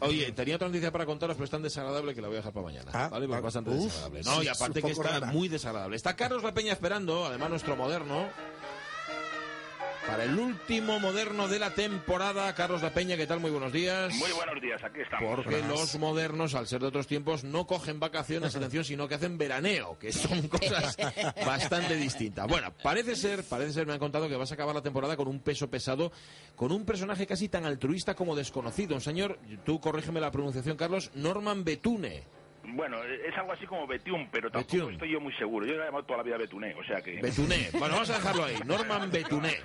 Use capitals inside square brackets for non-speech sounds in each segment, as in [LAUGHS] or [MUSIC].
Oye, tenía otra noticia para contaros, pero es tan desagradable que la voy a dejar para mañana. Ah, ¿vale? Porque bastante uf, desagradable. No, y aparte que está rara. muy desagradable. Está Carlos La Peña esperando, además nuestro moderno, para el último moderno de la temporada. Carlos La Peña, ¿qué tal? Muy buenos días. Muy buenos días, aquí estamos. Porque los modernos, al ser de otros tiempos, no cogen vacaciones, atención, sino que hacen veraneo, que son cosas [LAUGHS] bastante distintas. Bueno, parece ser, parece ser, me han contado que vas a acabar la temporada con un peso pesado, con un personaje casi tan altruista como desconocido. Un señor, tú corrígeme la pronunciación, Carlos, Norman Betune. Bueno, es algo así como Betiún, pero tampoco Betiún. estoy yo muy seguro. Yo he llamado toda la vida Betuné, o sea que... Betune. Bueno, vamos a dejarlo ahí. Norman Betune.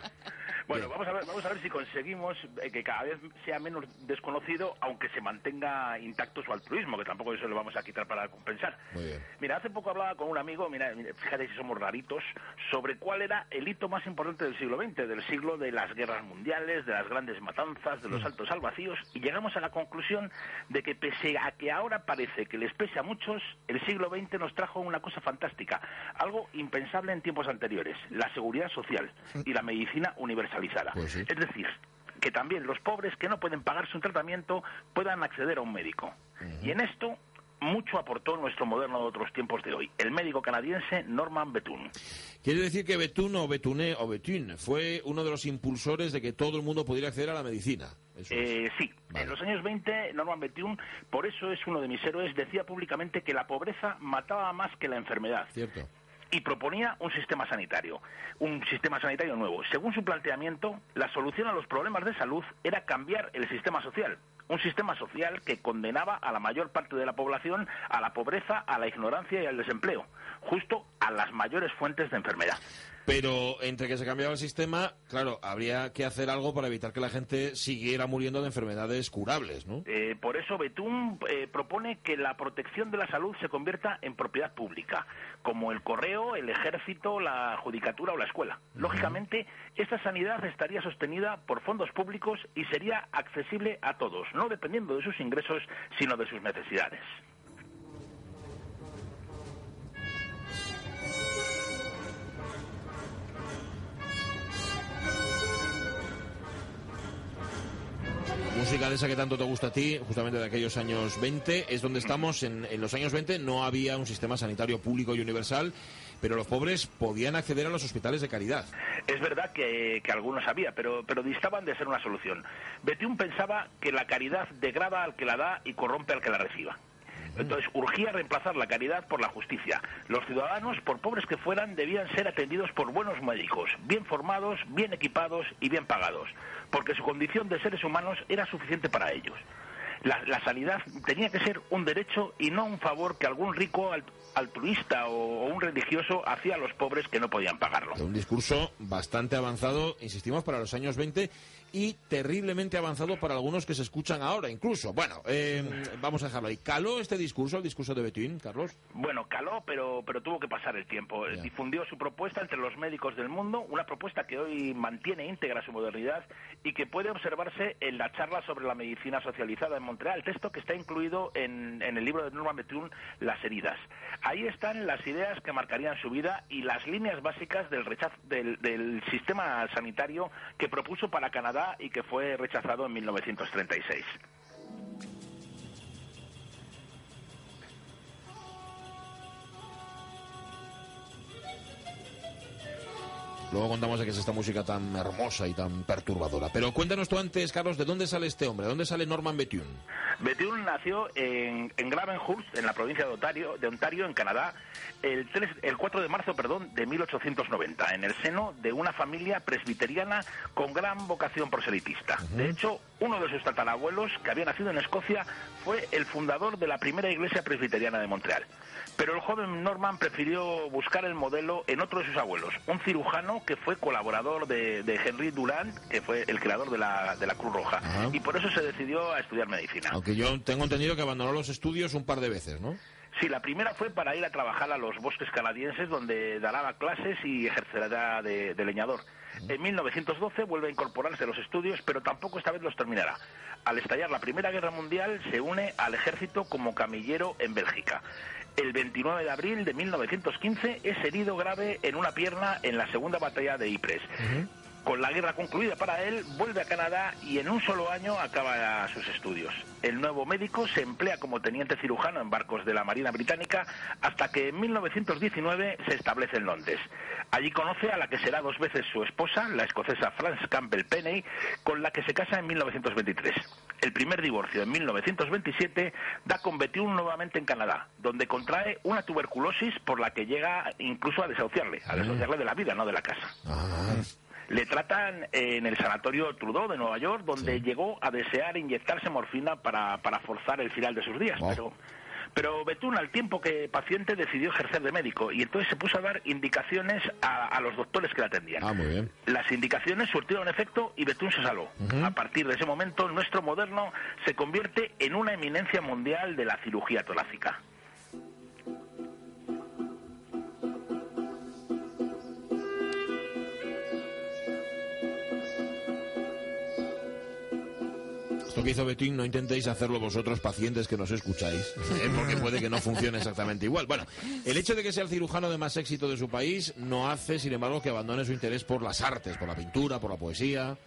Bueno, vamos a ver, vamos a ver si conseguimos eh, que cada vez sea menos desconocido, aunque se mantenga intacto su altruismo, que tampoco eso lo vamos a quitar para compensar. Muy bien. Mira, hace poco hablaba con un amigo, mira, fíjate si somos raritos, sobre cuál era el hito más importante del siglo XX, del siglo de las guerras mundiales, de las grandes matanzas, de los saltos al vacíos, y llegamos a la conclusión de que pese a que ahora parece que les pese a muchos, el siglo XX nos trajo una cosa fantástica, algo impensable en tiempos anteriores, la seguridad social y la medicina Pues sí. Es decir, que también los pobres que no pueden pagarse un tratamiento puedan acceder a un médico. Y en esto mucho aportó nuestro moderno de otros tiempos de hoy, el médico canadiense Norman Bethune. Quiere decir que Betune o Betune o Betune fue uno de los impulsores de que todo el mundo pudiera acceder a la medicina. Eso. Eh, sí, Vale. en los años 20 Norman Bethune, por eso es uno de mis héroes, decía públicamente que la pobreza mataba más que la enfermedad. Cierto. Y proponía un sistema sanitario, un sistema sanitario nuevo. Según su planteamiento, la solución a los problemas de salud era cambiar el sistema social, un sistema social que condenaba a la mayor parte de la población a la pobreza, a la ignorancia y al desempleo, justo a las mayores fuentes de enfermedad. Pero entre que se cambiaba el sistema, claro, habría que hacer algo para evitar que la gente siguiera muriendo de enfermedades curables, ¿no? Eh, por eso Betún eh, propone que la protección de la salud se convierta en propiedad pública, como el correo, el ejército, la judicatura o la escuela. Lógicamente, esta sanidad estaría sostenida por fondos públicos y sería accesible a todos, no dependiendo de sus ingresos, sino de sus necesidades. Música de esa que tanto te gusta a ti, justamente de aquellos años 20, es donde estamos. En, los años 20 no había un sistema sanitario público y universal, pero los pobres podían acceder a los hospitales de caridad. Es verdad que, que algunos había, pero, pero distaban de ser una solución. Betiún pensaba que la caridad degrada al que la da y corrompe al que la reciba. Entonces urgía reemplazar la caridad por la justicia. Los ciudadanos, por pobres que fueran, debían ser atendidos por buenos médicos, bien formados, bien equipados y bien pagados, porque su condición de seres humanos era suficiente para ellos. La, la sanidad tenía que ser un derecho y no un favor que algún rico alt- altruista o, o un religioso hacía a los pobres que no podían pagarlo. Un discurso bastante avanzado, insistimos, para los años 20 y terriblemente avanzado para algunos que se escuchan ahora, incluso. Bueno, eh, vamos a dejarlo ahí. ¿Caló este discurso, el discurso de Betuín, Carlos? Bueno, caló, pero, pero tuvo que pasar el tiempo. Difundió su propuesta entre los médicos del mundo, una propuesta que hoy mantiene íntegra su modernidad y que puede observarse en la charla sobre la medicina socializada en Montreal, texto que está incluido en, en el libro de Norman Bethune, Las heridas. Ahí están las ideas que marcarían su vida y las líneas básicas del rechazo del, del sistema sanitario que propuso para Canadá y que fue rechazado en 1936. Luego contamos de qué es esta música tan hermosa y tan perturbadora. Pero cuéntanos tú antes, Carlos, ¿de dónde sale este hombre? ¿De dónde sale Norman Bethune? Bethune nació en, en Gravenhurst, en la provincia de Ontario, de Ontario, en Canadá, el, 3 el 4 de marzo perdón, de 1890, en el seno de una familia presbiteriana con gran vocación proselitista. De hecho, uno de sus tatarabuelos, que había nacido en Escocia, fue el fundador de la primera iglesia presbiteriana de Montreal. Pero el joven Norman prefirió buscar el modelo en otro de sus abuelos, un cirujano que fue colaborador de, de Henry Durand, que fue el creador de la, de la Cruz Roja. Y por eso se decidió a estudiar medicina. Yo tengo entendido que abandonó los estudios un par de veces, ¿no? Sí, la primera fue para ir a trabajar a los bosques canadienses donde dará clases y ejercerá de, leñador. En 1912 vuelve a incorporarse a los estudios, pero tampoco esta vez los terminará. Al estallar la Primera Guerra Mundial se une al ejército como camillero en Bélgica. El 29 de abril de 1915 es herido grave en una pierna en la segunda batalla de Ypres. Con la guerra concluida para él, vuelve a Canadá y en un solo año acaba sus estudios. El nuevo médico se emplea como teniente cirujano en barcos de la Marina Británica hasta que en 1919 se establece en Londres. Allí conoce a la que será dos veces su esposa, la escocesa Flance Campbell Penney, con la que se casa en 1923. El primer divorcio en 1927 da con Bethune nuevamente en Canadá, donde contrae una tuberculosis por la que llega incluso a desahuciarle, a desahuciarle de la vida, no de la casa. Ah. Le tratan en el sanatorio Trudeau de Nueva York, donde llegó a desear inyectarse morfina para, para forzar el final de sus días. Pero, pero Betún, al tiempo que paciente, decidió ejercer de médico y entonces se puso a dar indicaciones a, los doctores que la atendían. Ah, muy bien. Las indicaciones surtieron efecto y Betún se salvó. A partir de ese momento, nuestro moderno se convierte en una eminencia mundial de la cirugía torácica. Que hizo Betín no intentéis hacerlo vosotros, pacientes que nos escucháis, ¿eh? porque puede que no funcione exactamente igual. Bueno, el hecho de que sea el cirujano de más éxito de su país no hace, sin embargo, que abandone su interés por las artes, por la pintura, por la poesía.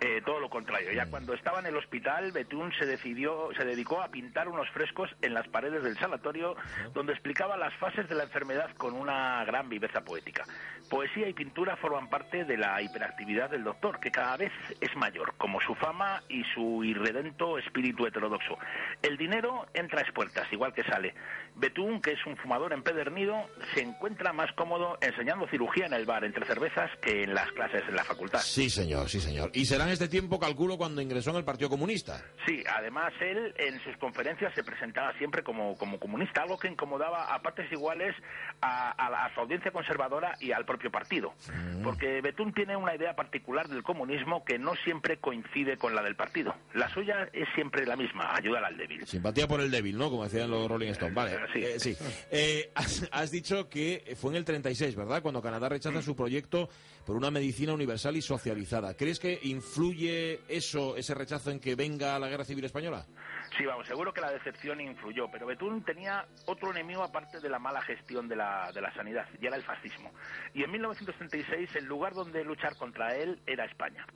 Eh, todo lo contrario. Ya mm. cuando estaba en el hospital, Betún se decidió, se dedicó a pintar unos frescos en las paredes del sanatorio, donde explicaba las fases de la enfermedad con una gran viveza poética. Poesía y pintura forman parte de la hiperactividad del doctor, que cada vez es mayor, como su fama y su irredento espíritu heterodoxo. El dinero entra a puertas, igual que sale. Betún, que es un fumador empedernido, se encuentra más cómodo enseñando cirugía en el bar entre cervezas que en las clases en la facultad. Sí, señor, sí, señor. Y será en este tiempo, calculo, cuando ingresó en el Partido Comunista. Sí, además él en sus conferencias se presentaba siempre como, como comunista, algo que incomodaba a partes iguales a, a, su audiencia conservadora y al propio partido. Mm. Porque Betún tiene una idea particular del comunismo que no siempre coincide con la del partido. La suya es siempre la misma, ayudar al débil. Simpatía por el débil, ¿no? Como decían los Rolling Stones. Vale. Sí. Eh, eh, has, dicho que fue en el 36, ¿verdad? Cuando Canadá rechaza su proyecto por una medicina universal y socializada. ¿Crees que influye eso, ese rechazo en que venga la guerra civil española? Sí, vamos, seguro que la decepción influyó, pero Betún tenía otro enemigo aparte de la mala gestión de la, de la sanidad, y era el fascismo. Y en 1936 el lugar donde luchar contra él era España.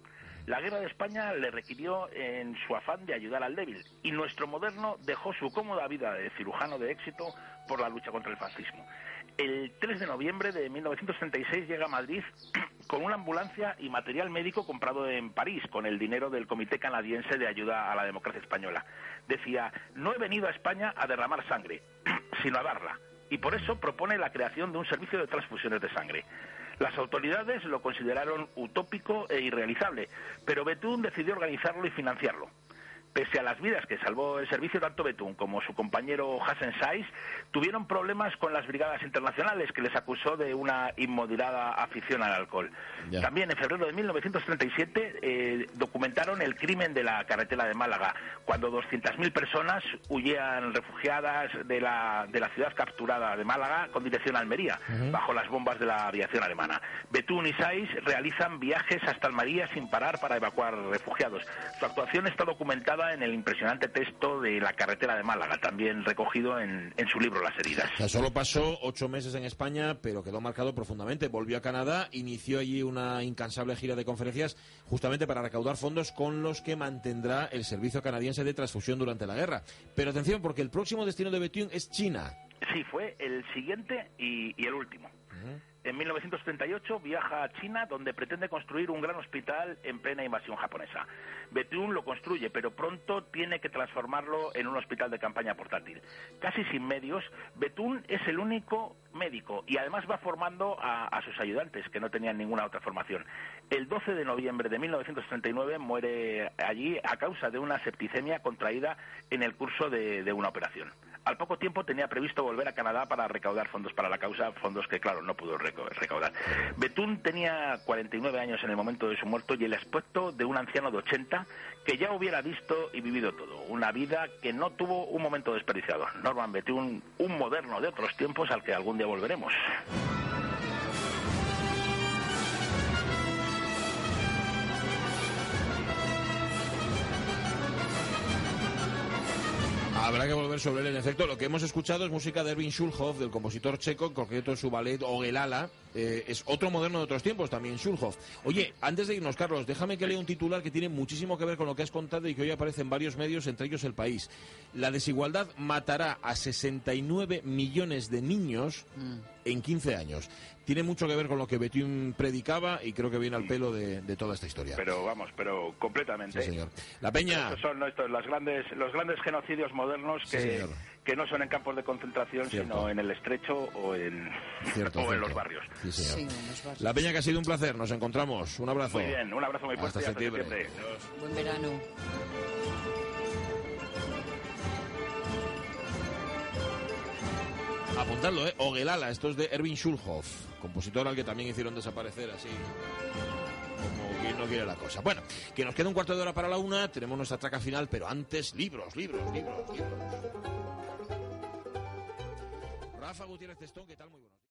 La guerra de España le requirió en su afán de ayudar al débil y nuestro moderno dejó su cómoda vida de cirujano de éxito por la lucha contra el fascismo. El 3 de noviembre de 1936 llega a Madrid con una ambulancia y material médico comprado en París con el dinero del Comité Canadiense de Ayuda a la Democracia Española. Decía, no he venido a España a derramar sangre, [CLEARS THROAT] sino a darla. Y por eso propone la creación de un servicio de transfusiones de sangre. Las autoridades lo consideraron utópico e irrealizable, pero Betún decidió organizarlo y financiarlo. Pese a las vidas que salvó el servicio, tanto Betún como su compañero Hassan Saiz tuvieron problemas con las brigadas internacionales que les acusó de una inmoderada afición al alcohol. También en febrero de 1937 eh, documentaron el crimen de la carretera de Málaga, cuando 200.000 personas huían refugiadas de la, de la ciudad capturada de Málaga con dirección a Almería, bajo las bombas de la aviación alemana. Betún y Saiz realizan viajes hasta Almería sin parar para evacuar refugiados. Su actuación está documentada en el impresionante texto de La carretera de Málaga, también recogido en, su libro Las heridas. solo pasó ocho meses en España, pero quedó marcado profundamente. Volvió a Canadá, inició allí una incansable gira de conferencias justamente para recaudar fondos con los que mantendrá el servicio canadiense de transfusión durante la guerra. Pero atención, porque el próximo destino de Bethune es China. Sí, fue el siguiente y, el último. En 1938 viaja a China, donde pretende construir un gran hospital en plena invasión japonesa. Bethune lo construye, pero pronto tiene que transformarlo en un hospital de campaña portátil. Casi sin medios, Bethune es el único médico y además va formando a, sus ayudantes, que no tenían ninguna otra formación. El 12 de noviembre de 1939 muere allí a causa de una septicemia contraída en el curso de una operación. Al poco tiempo tenía previsto volver a Canadá para recaudar fondos para la causa, fondos que, claro, no pudo recaudar. Betún tenía 49 años en el momento de su muerto y el aspecto de un anciano de 80 que ya hubiera visto y vivido todo. Una vida que no tuvo un momento desperdiciado. Norman Betún, un moderno de otros tiempos al que algún día volveremos. Habrá que volver sobre él, en efecto. Lo que hemos escuchado es música de Erwin Schulhoff, del compositor checo, en su ballet Ogelala. Eh, es otro moderno de otros tiempos, también Schulhoff. Oye, antes de irnos, Carlos, déjame que lea un titular que tiene muchísimo que ver con lo que has contado y que hoy aparece en varios medios, entre ellos El País. La desigualdad matará a 69 millones de niños mm. en 15 años tiene mucho que ver con lo que Betín predicaba y creo que viene al pelo de, toda esta historia. Pero vamos, pero completamente. Sí, señor. La Peña. Estos son estos, los grandes, los grandes genocidios modernos que, que no son en campos de concentración, sino en el estrecho o en, [LAUGHS] o en los barrios. Sí, señor. La Peña, que ha sido un placer. Nos encontramos. Un abrazo. Muy bien, un abrazo muy fuerte. Hasta septiembre. Buen verano. Apuntadlo, ¿eh? Ogelala, esto es de Erwin Schulhoff compositor al que también hicieron desaparecer así como quien no quiere la cosa. Bueno, que nos queda un cuarto de hora para la una, tenemos nuestra traca final, pero antes libros, libros, libros, libros. Testón, ¿qué tal? Muy buenos